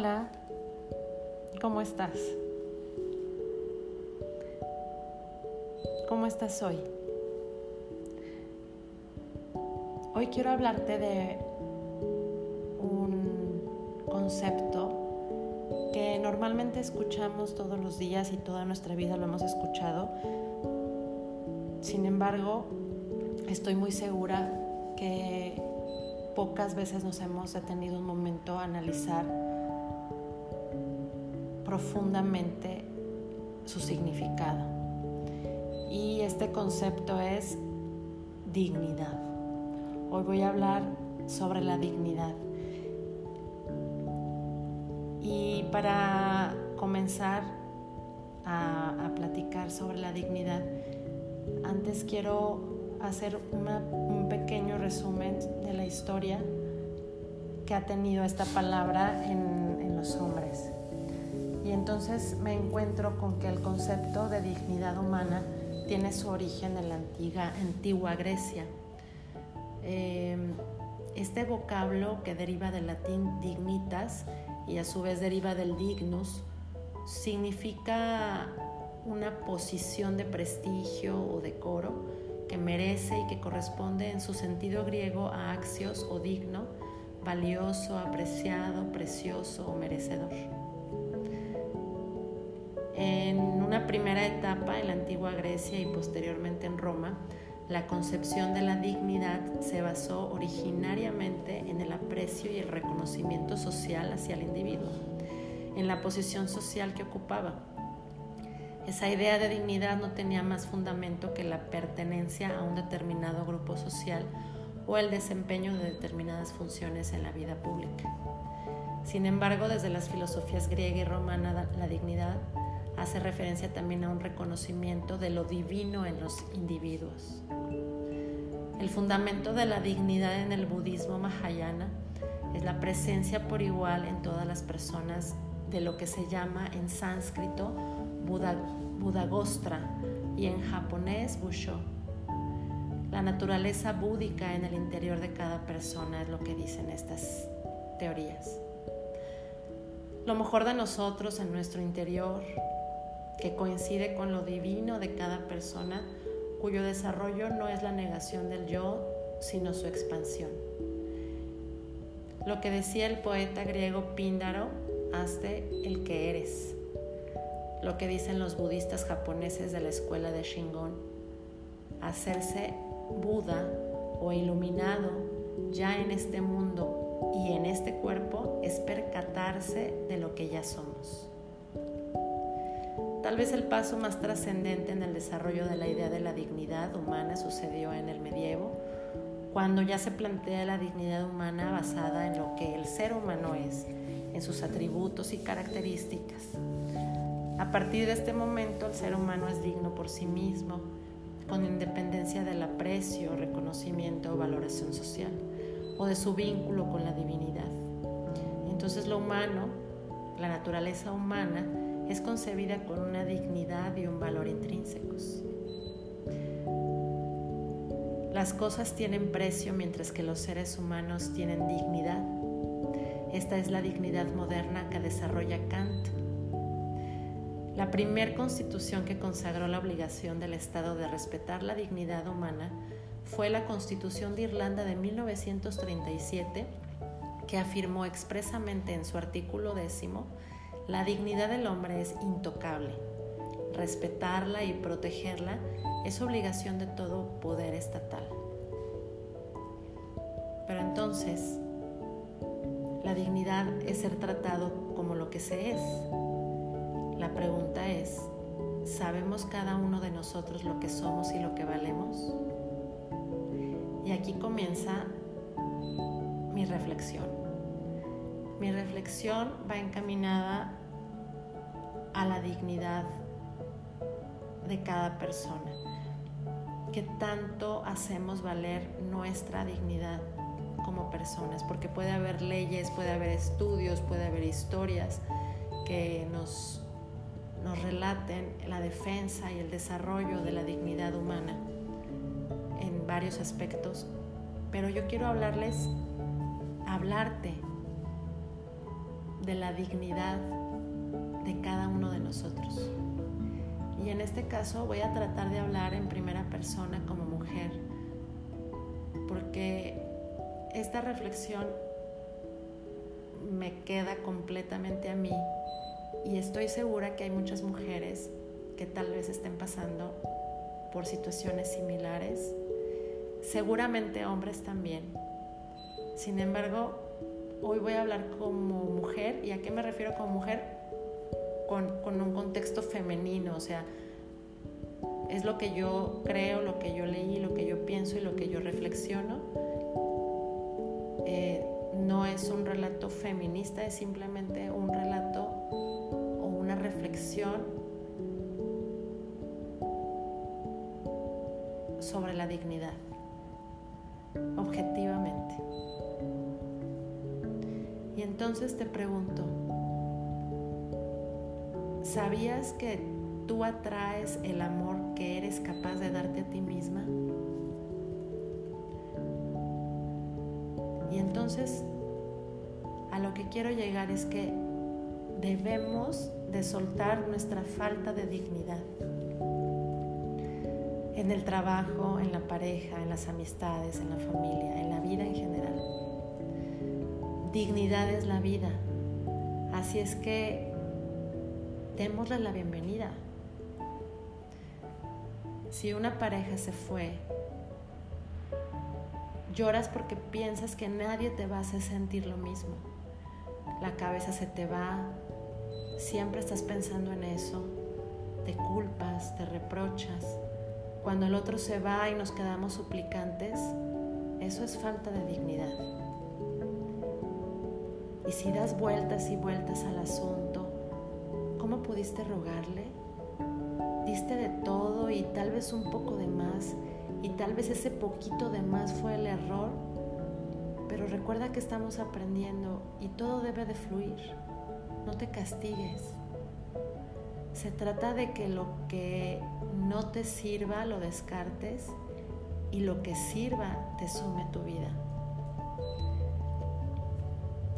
Hola, ¿cómo estás? ¿Cómo estás hoy? Hoy quiero hablarte de un concepto que normalmente escuchamos todos los días y toda nuestra vida lo hemos escuchado. Sin embargo, estoy muy segura que pocas veces nos hemos detenido un momento a analizar profundamente su significado. Y este concepto es dignidad. Hoy voy a hablar sobre la dignidad. Y para comenzar a, platicar sobre la dignidad, antes quiero hacer un pequeño resumen de la historia que ha tenido esta palabra en, los hombres. Y entonces me encuentro con que el concepto de dignidad humana tiene su origen en la antigua, antigua Grecia. Em, este vocablo que deriva del latín dignitas y a su vez deriva del dignus, significa una posición de prestigio o decoro que merece y que corresponde en su sentido griego a axios o digno, valioso, apreciado, precioso o merecedor. En una primera etapa en la antigua Grecia y posteriormente en Roma, la concepción de la dignidad se basó originariamente en el aprecio y el reconocimiento social hacia el individuo, en la posición social que ocupaba. Esa idea de dignidad no tenía más fundamento que la pertenencia a un determinado grupo social o el desempeño de determinadas funciones en la vida pública. Sin embargo, desde las filosofías griega y romana, la dignidad hace referencia también a un reconocimiento de lo divino en los individuos. El fundamento de la dignidad en el budismo mahayana es la presencia por igual en todas las personas de lo que se llama en sánscrito Budagostra y en japonés Busho. La naturaleza búdica en el interior de cada persona es lo que dicen estas teorías. Lo mejor de nosotros en nuestro interior que coincide con lo divino de cada persona, cuyo desarrollo no es la negación del yo, sino su expansión. Lo que decía el poeta griego Píndaro, hazte el que eres. Lo que dicen los budistas japoneses de la escuela de Shingon, hacerse Buda o iluminado ya en este mundo y en este cuerpo es percatarse de lo que ya somos. Tal vez el paso más trascendente en el desarrollo de la idea de la dignidad humana sucedió en el medievo, cuando ya se plantea la dignidad humana basada en lo que el ser humano es, en sus atributos y características. A partir de este momento el ser humano es digno por sí mismo, con independencia del aprecio, reconocimiento o valoración social, o de su vínculo con la divinidad. Entonces lo humano, la naturaleza humana, es concebida con una dignidad y un valor intrínsecos. Las cosas tienen precio mientras que los seres humanos tienen dignidad. Esta es la dignidad moderna que desarrolla Kant. La primer constitución que consagró la obligación del Estado de respetar la dignidad humana fue la Constitución de Irlanda de 1937, que afirmó expresamente en su artículo décimo la dignidad del hombre es intocable. Respetarla y protegerla es obligación de todo poder estatal. Pero entonces, la dignidad es ser tratado como lo que se es. La pregunta es, ¿sabemos cada uno de nosotros lo que somos y lo que valemos? Y aquí comienza mi reflexión. Mi reflexión va encaminada a la dignidad de cada persona. Que tanto hacemos valer nuestra dignidad como personas, porque puede haber leyes, puede haber estudios, puede haber historias que nos, nos relaten la defensa y el desarrollo de la dignidad humana en varios aspectos, pero yo quiero hablarles, hablarte de la dignidad de cada uno de nosotros. Y en este caso voy a tratar de hablar en primera persona como mujer, porque esta reflexión me queda completamente a mí y estoy segura que hay muchas mujeres que tal vez estén pasando por situaciones similares, seguramente hombres también. Sin embargo, hoy voy a hablar como mujer, ¿y a qué me refiero como mujer? Con, un contexto femenino, o sea, es lo que yo creo, lo que yo leí, lo que yo pienso y lo que yo reflexiono. Eh, no es un relato feminista, es simplemente un relato o una reflexión sobre la dignidad, objetivamente. Y entonces te pregunto, ¿Sabías que tú atraes el amor que eres capaz de darte a ti misma? Y entonces a lo que quiero llegar es que debemos de soltar nuestra falta de dignidad en el trabajo, en la pareja, en las amistades, en la familia, en la vida en general. Dignidad es la vida. Así es que démosle la bienvenida. Si una pareja se fue, lloras porque piensas que nadie te va a hacer sentir lo mismo. La cabeza se te va, siempre estás pensando en eso, te culpas, te reprochas. Cuando el otro se va y nos quedamos suplicantes, eso es falta de dignidad. Y si das vueltas y vueltas al asunto, ¿Cómo pudiste rogarle? Diste de todo y tal vez un poco de más, y tal vez ese poquito de más fue el error, pero recuerda que estamos aprendiendo y todo debe de fluir. No te castigues. Se trata de que lo que no te sirva lo descartes y lo que sirva te sume tu vida.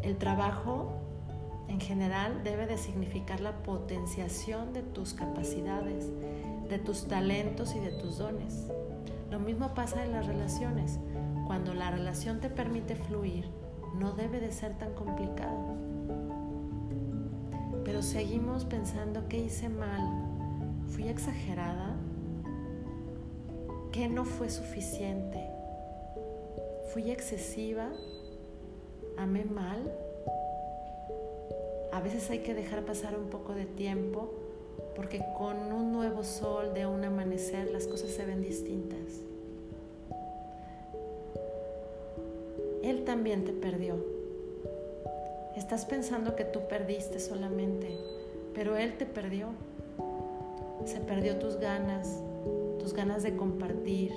El trabajo en general debe de significar la potenciación de tus capacidades, de tus talentos y de tus dones. Lo mismo pasa en las relaciones. Cuando la relación te permite fluir, no debe de ser tan complicado. Pero seguimos pensando que hice mal, fui exagerada, que no fue suficiente, fui excesiva, amé mal a veces hay que dejar pasar un poco de tiempo porque con un nuevo sol de un amanecer las cosas se ven distintas. Él también te perdió. Estás pensando que tú perdiste solamente, pero Él te perdió. Se perdió tus ganas, tus ganas de compartir,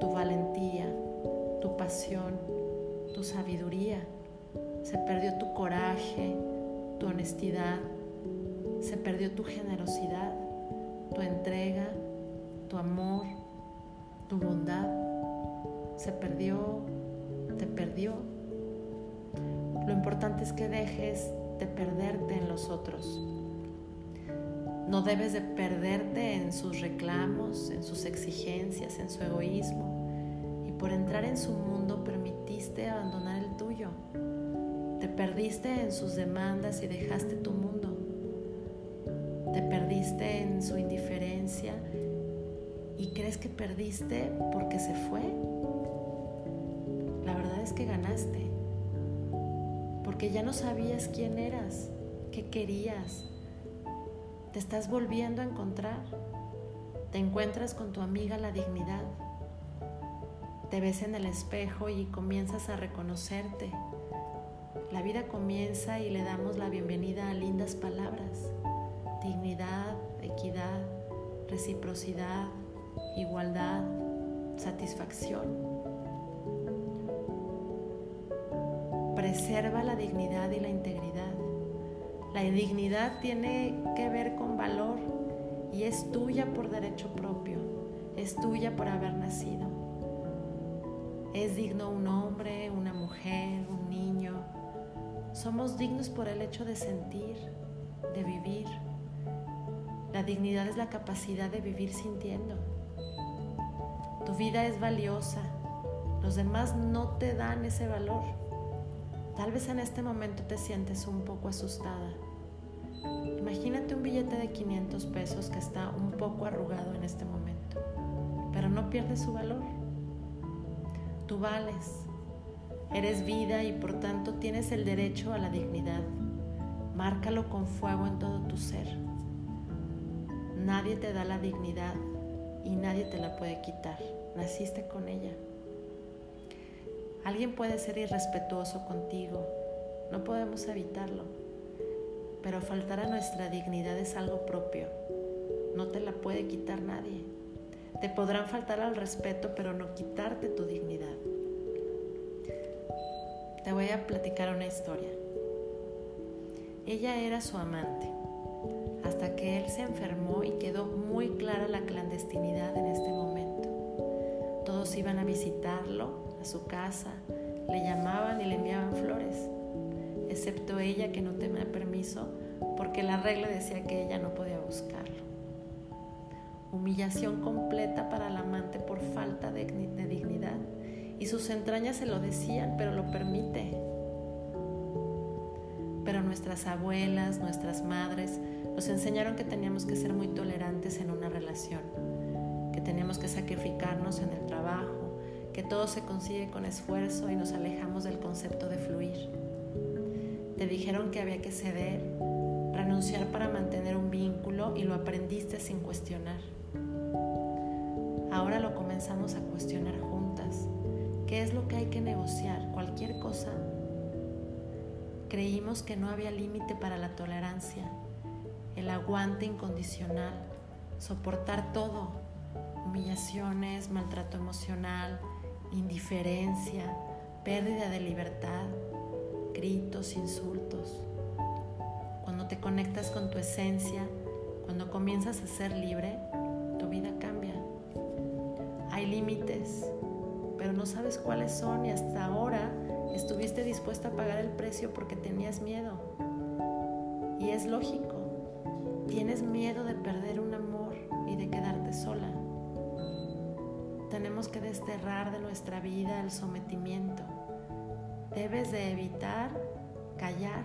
tu valentía, tu pasión, tu sabiduría. Se perdió tu coraje, tu honestidad, se perdió tu generosidad, tu entrega, tu amor, tu bondad. Se perdió, te perdió. Lo importante es que dejes de perderte en los otros. No debes de perderte en sus reclamos, en sus exigencias, en su egoísmo. Y por entrar en su mundo permitiste abandonar el tuyo. Te perdiste en sus demandas y dejaste tu mundo. Te perdiste en su indiferencia y crees que perdiste porque se fue. La verdad es que ganaste. Porque ya no sabías quién eras, qué querías. Te estás volviendo a encontrar. Te encuentras con tu amiga la dignidad. Te ves en el espejo y comienzas a reconocerte la vida comienza y le damos la bienvenida a lindas palabras. Dignidad, equidad, reciprocidad, igualdad, satisfacción. Preserva la dignidad y la integridad. La dignidad tiene que ver con valor y es tuya por derecho propio, es tuya por haber nacido. Es digno un hombre, una mujer, Somos dignos por el hecho de sentir, de vivir. La dignidad es la capacidad de vivir sintiendo. Tu vida es valiosa. Los demás no te dan ese valor. Tal vez en este momento te sientes un poco asustada. Imagínate un billete de 500 pesos que está un poco arrugado en este momento, pero no pierde su valor. Tú vales, eres vida y por tanto tienes el derecho a la dignidad. Márcalo con fuego en todo tu ser. Nadie te da la dignidad y nadie te la puede quitar. Naciste con ella. Alguien puede ser irrespetuoso contigo, no podemos evitarlo, pero faltar a nuestra dignidad es algo propio, no te la puede quitar nadie. Te podrán faltar al respeto, pero no quitarte tu dignidad. Te voy a platicar una historia. Ella era su amante, hasta que él se enfermó y quedó muy clara la clandestinidad en este momento. Todos iban a visitarlo a su casa, le llamaban y le enviaban flores, excepto ella que no tenía permiso porque la regla decía que ella no podía buscarlo. Humillación completa para el amante por falta de, de dignidad y sus entrañas se lo decían, pero lo permite. Pero nuestras abuelas, nuestras madres, nos enseñaron que teníamos que ser muy tolerantes en una relación, que teníamos que sacrificarnos en el trabajo, que todo se consigue con esfuerzo y nos alejamos del concepto de fluir. Te dijeron que había que ceder, renunciar para mantener un vínculo y lo aprendiste sin cuestionar. Ahora lo comenzamos a cuestionar juntas. ¿Qué es lo que hay que negociar? ¿Cualquier cosa? Creímos que no había límite para la tolerancia, el aguante incondicional, soportar todo, humillaciones, maltrato emocional, indiferencia, pérdida de libertad, gritos, insultos. Cuando te conectas con tu esencia, cuando comienzas a ser libre, tu vida cambia. Hay límites, pero no sabes cuáles son y hasta ahora estuviste dispuesta a pagar el precio porque tenías miedo. Y es lógico, tienes miedo de perder un amor y de quedarte sola tenemos que desterrar de nuestra vida el sometimiento. Debes de evitar callar,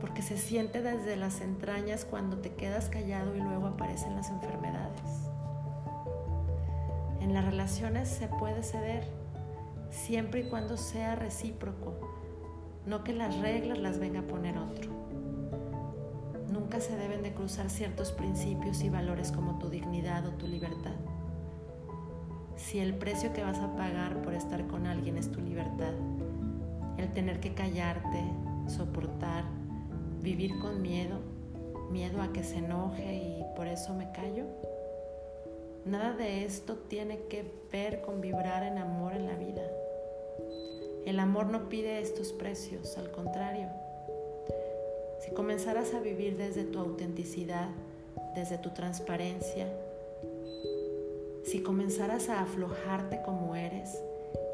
porque se siente desde las entrañas cuando te quedas callado y luego aparecen las enfermedades. En las relaciones se puede ceder siempre y cuando sea recíproco, no que las reglas las venga a poner otro. Nunca se deben de cruzar ciertos principios y valores como tu dignidad o tu libertad si el precio que vas a pagar por estar con alguien es tu libertad, el tener que callarte, soportar, vivir con miedo, miedo a que se enoje y por eso me callo, nada de esto tiene que ver con vibrar en amor en la vida. El amor no pide estos precios, al contrario. Si comenzaras a vivir desde tu autenticidad, desde tu transparencia, si comenzaras a aflojarte como eres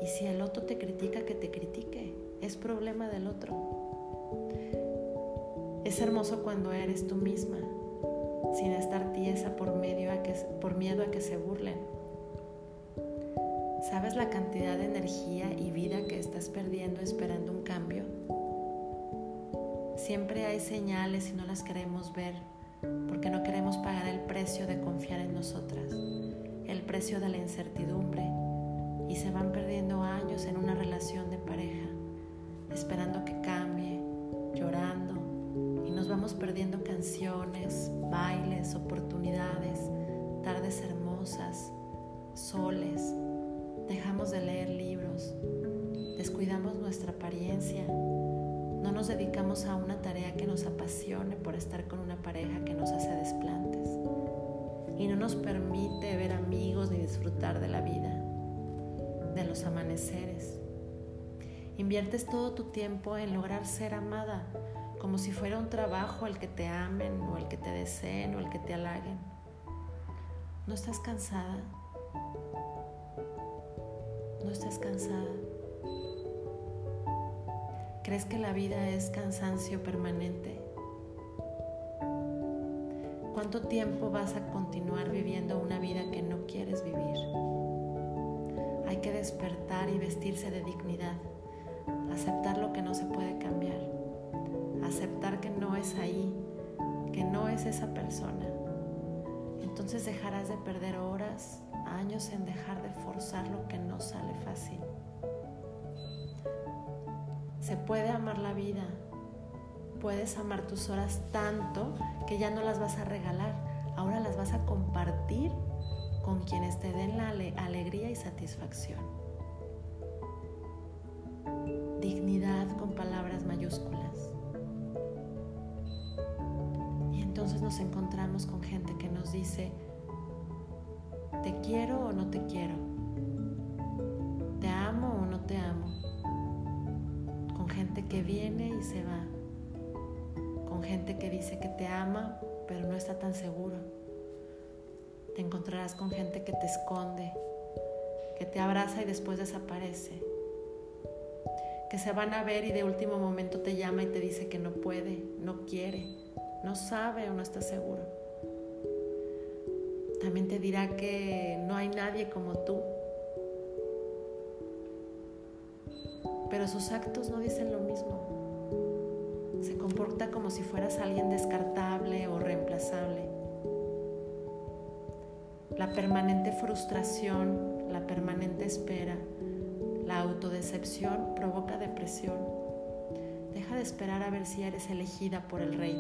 y si el otro te critica, que te critique, es problema del otro. Es hermoso cuando eres tú misma, sin estar tiesa por, miedo a que se burlen. ¿Sabes la cantidad de energía y vida que estás perdiendo esperando un cambio? Siempre hay señales y no las queremos ver porque no queremos pagar el precio de confiar en nosotras el precio de la incertidumbre y se van perdiendo años en una relación de pareja, esperando que cambie, perdiendo canciones, bailes, oportunidades, tardes hermosas, soles, dejamos de leer libros, descuidamos nuestra apariencia, no nos dedicamos a una tarea que nos apasione por estar con una pareja que nos hace desplantes y no nos permite ver amigos ni disfrutar de la vida, de los amaneceres. Inviertes todo tu tiempo en lograr ser amada, como si fuera un trabajo el que te amen o el que te deseen o el que te halaguen. ¿No estás cansada? ¿No estás cansada? ¿Crees que la vida es cansancio permanente? ¿Cuánto tiempo vas a continuar viviendo una vida que no quieres vivir? Hay que despertar y vestirse de dignidad, aceptar lo que no se puede cambiar, aceptar que no es ahí, que no es esa persona. Entonces dejarás de perder horas, años en dejar de forzar lo que no sale fácil. Se puede amar la vida, puedes amar tus horas tanto que ya no las vas a regalar, ahora las vas a compartir con quienes te den la alegría y satisfacción. Dignidad con palabras mayúsculas. Entonces nos encontramos con gente que nos dice, ¿te quiero o no te quiero? ¿Te amo o no te amo? Con gente que viene y se va con gente que dice que te ama, pero no está tan seguro. Te encontrarás con gente que te esconde, que te abraza y después desaparece. Que se van a ver y de último momento te llama y te dice que no puede, no quiere, no sabe o no está seguro. También te dirá que no hay nadie como tú. Pero sus actos no dicen lo mismo se comporta como si fueras alguien descartable o reemplazable. La permanente frustración, la permanente espera, la autodecepción provoca depresión. Deja de esperar a ver si eres elegida por el rey.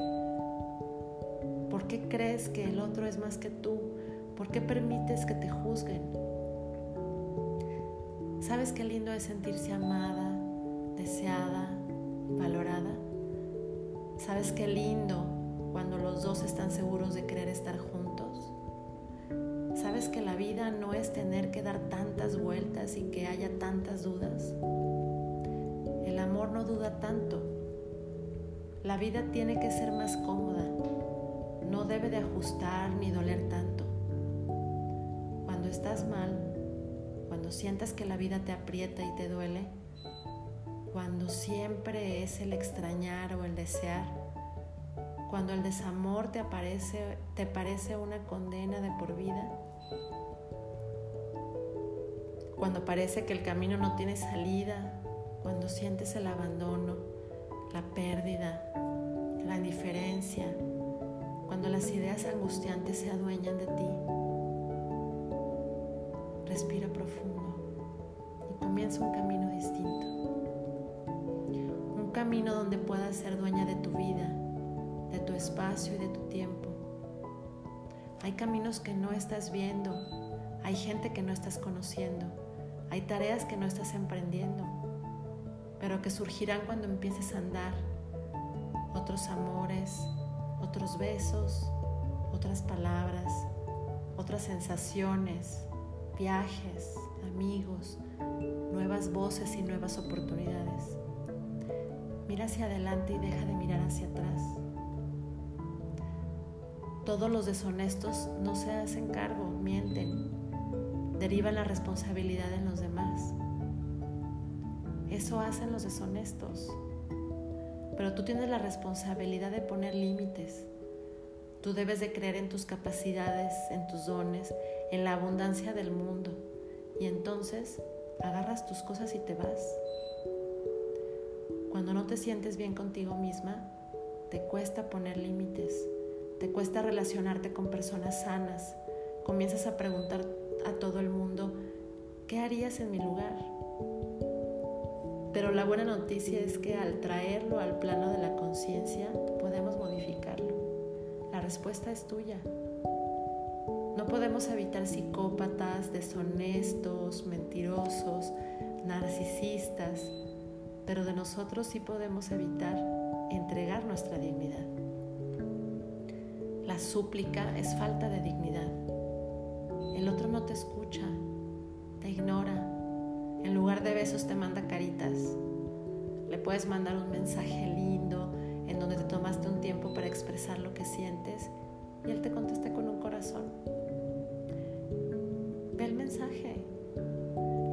¿Por qué crees que el otro es más que tú? ¿Por qué permites que te juzguen? ¿Sabes qué lindo es sentirse amada, deseada, valorada? ¿Sabes qué lindo cuando los dos están seguros de querer estar juntos? ¿Sabes que la vida no es tener que dar tantas vueltas y que haya tantas dudas? El amor no duda tanto. La vida tiene que ser más cómoda. No debe de ajustar ni doler tanto. Cuando estás mal, cuando sientas que la vida te aprieta y te duele, cuando siempre es el extrañar o el desear, cuando el desamor te, aparece, te parece una condena de por vida, cuando parece que el camino no tiene salida, cuando sientes el abandono, la pérdida, la indiferencia, cuando las ideas angustiantes se adueñan de ti. Respira profundo y comienza un camino distinto camino donde puedas ser dueña de tu vida, de tu espacio y de tu tiempo. Hay caminos que no estás viendo, hay gente que no estás conociendo, hay tareas que no estás emprendiendo, pero que surgirán cuando empieces a andar. Otros amores, otros besos, otras palabras, otras sensaciones, viajes, amigos, nuevas voces y nuevas oportunidades. Mira hacia adelante y deja de mirar hacia atrás. Todos los deshonestos no se hacen cargo, mienten, derivan la responsabilidad en los demás. Eso hacen los deshonestos. Pero tú tienes la responsabilidad de poner límites. Tú debes de creer en tus capacidades, en tus dones, en la abundancia del mundo. Y entonces agarras tus cosas y te vas. Cuando no te sientes bien contigo misma, te cuesta poner límites, te cuesta relacionarte con personas sanas, comienzas a preguntar a todo el mundo, ¿qué harías en mi lugar? Pero la buena noticia es que al traerlo al plano de la conciencia podemos modificarlo. La respuesta es tuya. No podemos evitar psicópatas, deshonestos, mentirosos, narcisistas, pero de nosotros sí podemos evitar entregar nuestra dignidad. La súplica es falta de dignidad. El otro no te escucha, de besos te manda caritas. Le puedes mandar un mensaje lindo en donde te tomaste un tiempo para expresar lo que sientes y él te contesta con un corazón. Ve el mensaje.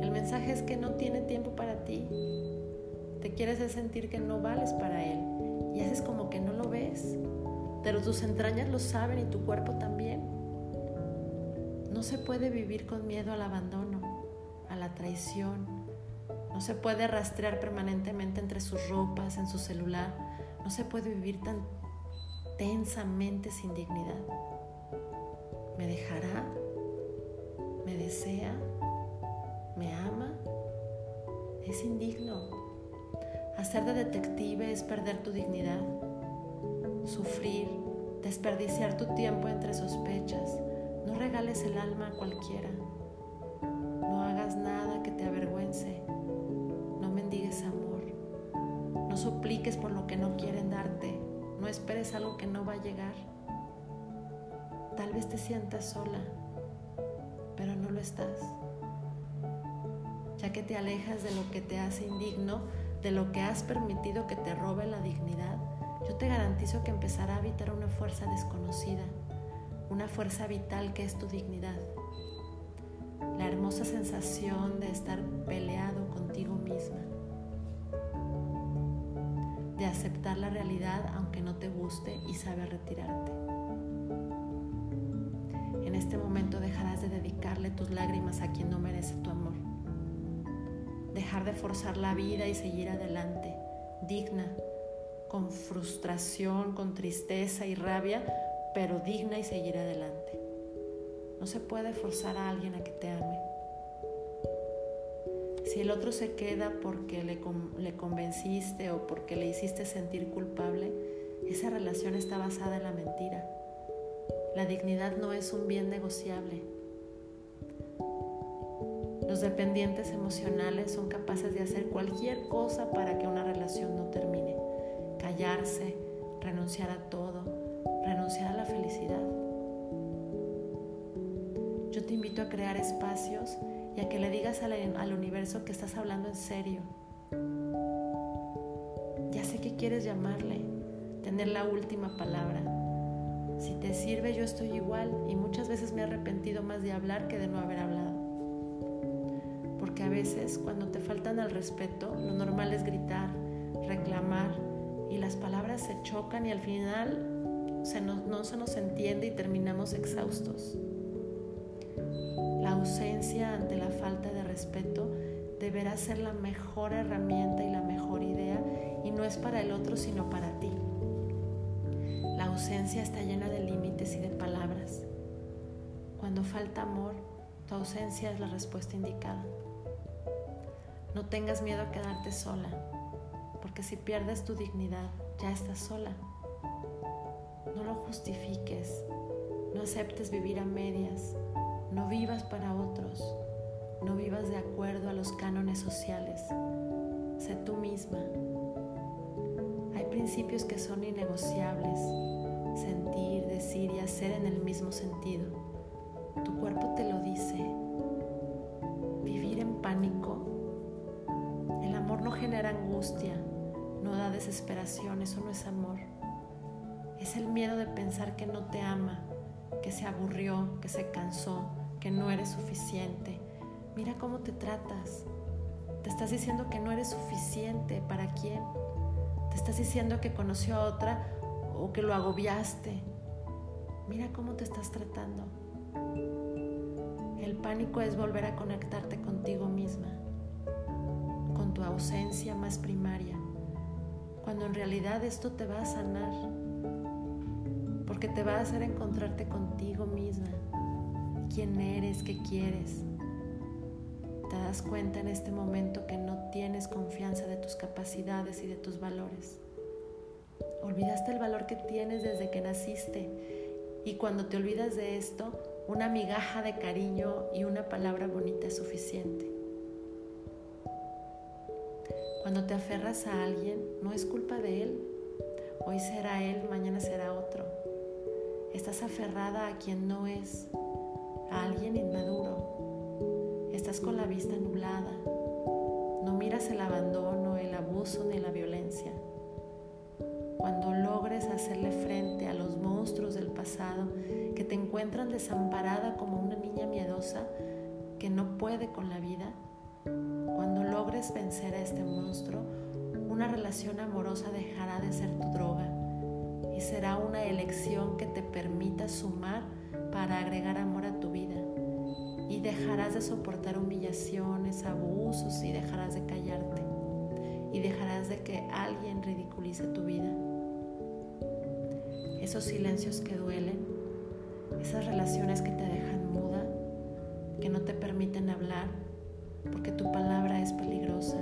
El mensaje es que no tiene tiempo para ti, te quieres sentir que no vales para él y haces como que no lo ves, pero tus entrañas lo saben y tu cuerpo también. No se puede vivir con miedo al abandono, a la traición. No se puede rastrear permanentemente entre sus ropas, en su celular. No se puede vivir tan tensamente sin dignidad. ¿Me dejará? ¿Me desea? ¿Me ama? Es indigno. Hacer de detective es perder tu dignidad, sufrir, desperdiciar tu tiempo entre sospechas. No regales el alma a cualquiera. No hagas nada que te avergüence. Amor. No supliques por lo que no quieren darte. No esperes algo que no va a llegar. Tal vez te sientas sola, pero no lo estás. Ya que te alejas de lo que te hace indigno, de lo que has permitido que te robe la dignidad, yo te garantizo que empezará a habitar una fuerza desconocida, una fuerza vital que es tu dignidad. La hermosa sensación de estar peleado contigo misma de aceptar la realidad aunque no te guste y saber retirarte. En este momento dejarás de dedicarle tus lágrimas a quien no merece tu amor. Dejar de forzar la vida y seguir adelante, digna, con frustración, con tristeza y rabia, pero digna y seguir adelante. No se puede forzar a alguien a que te ame. Si el otro se queda porque le, le convenciste o porque le hiciste sentir culpable, esa relación está basada en la mentira. La dignidad no es un bien negociable. Los dependientes emocionales son capaces de hacer cualquier cosa para que una relación no termine. Callarse, renunciar a todo, renunciar a la felicidad. Yo te invito a crear espacios y a que le digas al, universo que estás hablando en serio. Ya sé que quieres llamarle, tener la última palabra. Si te sirve, yo estoy igual y muchas veces me he arrepentido más de hablar que de no haber hablado. Porque a veces cuando te faltan al respeto, lo normal es gritar, reclamar y las palabras se chocan y al final no se nos entiende y terminamos exhaustos. Ante la falta de respeto deberá ser la mejor herramienta y la mejor idea y no es para el otro sino para ti. La ausencia está llena de límites y de palabras. Cuando falta amor, tu ausencia es la respuesta indicada. No tengas miedo a quedarte sola, porque si pierdes tu dignidad, ya estás sola. No lo justifiques, no aceptes vivir a medias, no vivas para otros, no vivas de acuerdo a los cánones sociales. Sé tú misma. Hay principios que son innegociables. Sentir, decir y hacer en el mismo sentido. Tu cuerpo te lo dice. Vivir en pánico. El amor no genera angustia, no da desesperación, eso no es amor. Es el miedo de pensar que no te ama, que se aburrió, que se cansó, que no eres suficiente. Mira cómo te tratas. Te estás diciendo que no eres suficiente. ¿Para quién? Te estás diciendo que conoció a otra o que lo agobiaste. Mira cómo te estás tratando. El pánico es volver a conectarte contigo misma, con tu ausencia más primaria, cuando en realidad esto te va a sanar, porque te va a hacer encontrarte contigo misma, quién eres, qué quieres. Te das cuenta en este momento que no tienes confianza de tus capacidades y de tus valores. Olvidaste el valor que tienes desde que naciste y cuando te olvidas de esto, una migaja de cariño y una palabra bonita es suficiente. Cuando te aferras a alguien, no es culpa de él. Hoy será él, mañana será otro. Estás aferrada a quien no es, alguien inmaduro. Estás con la vista nublada. No miras el abandono, el abuso ni la violencia. Cuando logres hacerle frente a los monstruos del pasado que te encuentran desamparada como una niña miedosa que no puede con la vida, cuando logres vencer a este monstruo, una relación amorosa dejará de ser tu droga y será una elección que te permita sumar para agregar amor a tu vida. Y dejarás de soportar humillaciones, abusos y dejarás de callarte. Y dejarás de que alguien ridiculice tu vida. Esos silencios que duelen, esas relaciones que te dejan muda, que no te permiten hablar, porque tu palabra es peligrosa,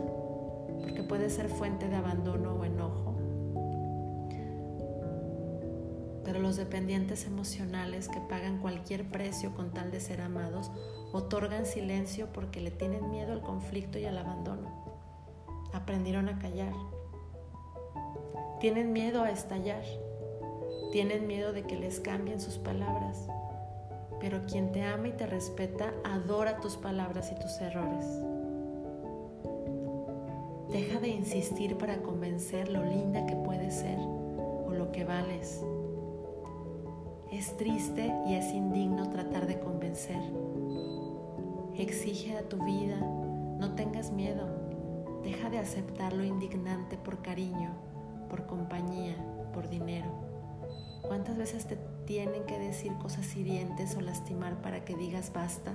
porque puede ser fuente de abandono o enojo. Los dependientes emocionales que pagan cualquier precio con tal de ser amados, otorgan silencio porque le tienen miedo al conflicto y al abandono. Aprendieron a callar. Tienen miedo a estallar. Tienen miedo de que les cambien sus palabras. Pero quien te ama y te respeta adora tus palabras y tus errores. Deja de insistir para convencer lo linda que puedes ser o lo que vales. Es triste y es indigno tratar de convencer. Exige a tu vida, no tengas miedo. Deja de aceptar lo indignante por cariño, por compañía, por dinero. ¿Cuántas veces te tienen que decir cosas hirientes o lastimar para que digas basta?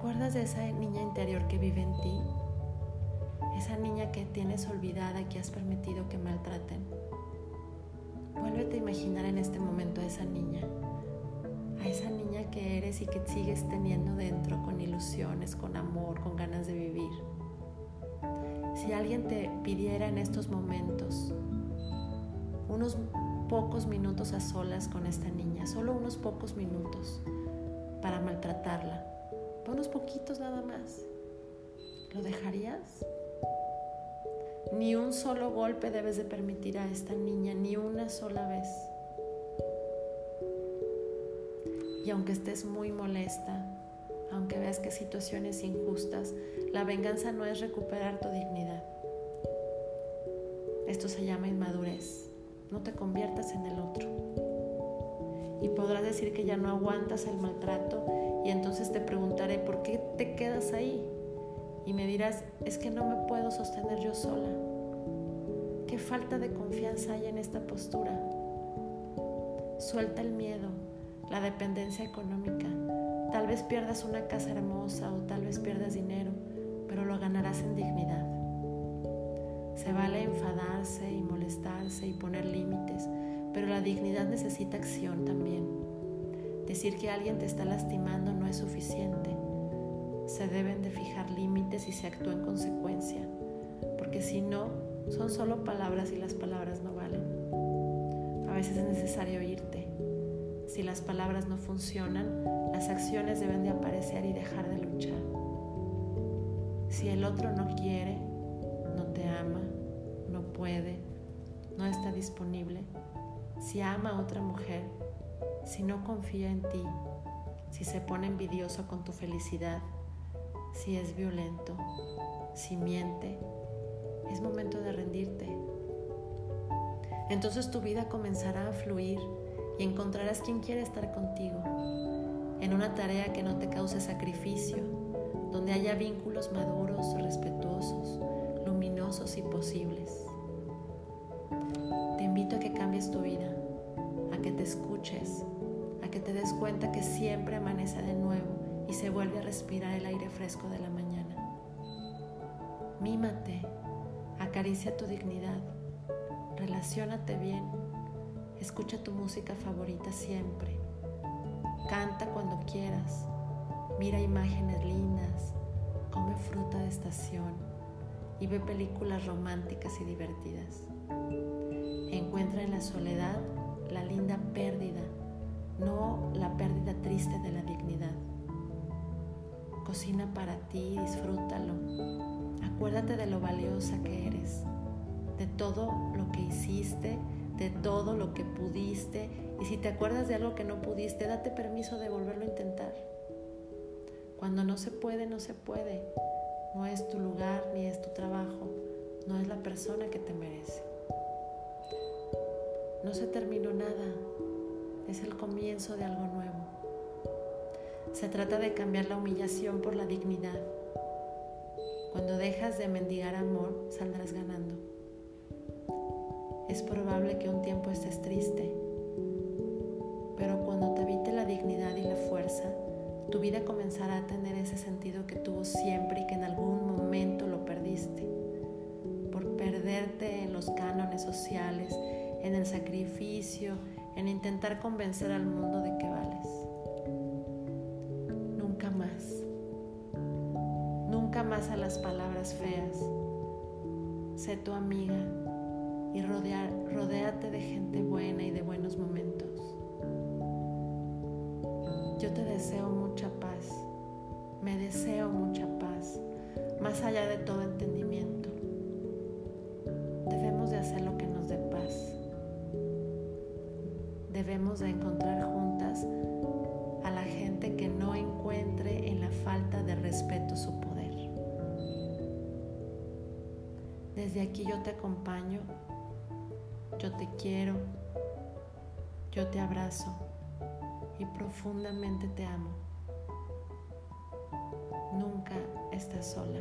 acuerdas de esa niña interior que vive en ti? Esa niña que tienes olvidada, que has permitido que maltraten. Imaginar en este momento a esa niña, a esa niña que eres y que sigues teniendo dentro con ilusiones, con amor, con ganas de vivir. Si alguien te pidiera en estos momentos unos pocos minutos a solas con esta niña, solo unos pocos minutos para maltratarla, unos poquitos nada más. ¿Lo dejarías? Ni un solo golpe debes de permitir a esta niña, ni una sola vez. Y aunque estés muy molesta, aunque veas que situaciones injustas, la venganza no es recuperar tu dignidad. Esto se llama inmadurez. No te conviertas en el otro. Y podrás decir que ya no aguantas el maltrato y entonces te preguntaré, ¿por qué te quedas ahí? Y me dirás, es que no me puedo sostener yo sola. ¿Qué falta de confianza hay en esta postura? Suelta el miedo, la dependencia económica. Tal vez pierdas una casa hermosa o tal vez pierdas dinero, pero lo ganarás en dignidad. Se vale enfadarse y molestarse y poner límites, pero la dignidad necesita acción también. Decir que alguien te está lastimando no es suficiente. Se deben de fijar límites y se actúa en consecuencia, porque si no, son solo palabras y las palabras no valen. A veces es necesario irte. Si las palabras no funcionan, las acciones deben de aparecer y dejar de luchar. Si el otro no quiere, no te ama, no puede, no está disponible, si ama a otra mujer, si no confía en ti, si se pone envidioso con tu felicidad, si es violento, si miente, es momento de rendirte. Entonces tu vida comenzará a fluir y encontrarás quien quiere estar contigo, en una tarea que no te cause sacrificio, donde haya vínculos maduros, respetuosos, luminosos y posibles. Te invito a que cambies tu vida, a que te escuches, que te des cuenta que siempre amanece de nuevo y se vuelve a respirar el aire fresco de la mañana. Mímate, acaricia tu dignidad, relaciónate bien, escucha tu música favorita siempre, canta cuando quieras, mira imágenes lindas, come fruta de estación y ve películas románticas y divertidas. Encuentra en la soledad la linda pérdida no la pérdida triste de la dignidad. Cocina para ti, disfrútalo. Acuérdate de lo valiosa que eres, de todo lo que hiciste, de todo lo que pudiste. Y si te acuerdas de algo que no pudiste, date permiso de volverlo a intentar. Cuando no se puede, no se puede. No es tu lugar ni es tu trabajo. No es la persona que te merece. No se terminó nada es el comienzo de algo nuevo. Se trata de cambiar la humillación por la dignidad. Cuando dejas de mendigar amor, saldrás ganando. Es probable que un tiempo estés triste, pero cuando te habite la dignidad y la fuerza, tu vida comenzará a tener ese sentido que tuvo siempre y que en algún momento lo perdiste, por perderte en los cánones sociales, en el sacrificio, en intentar convencer al mundo de que vales. A las palabras feas. Sé tu amiga y rodea, rodéate de gente buena y de buenos momentos. Yo te deseo mucha paz, me deseo mucha paz, más allá de todo entendimiento. Desde aquí yo te acompaño, yo te quiero, yo te abrazo y profundamente te amo. Nunca estás sola.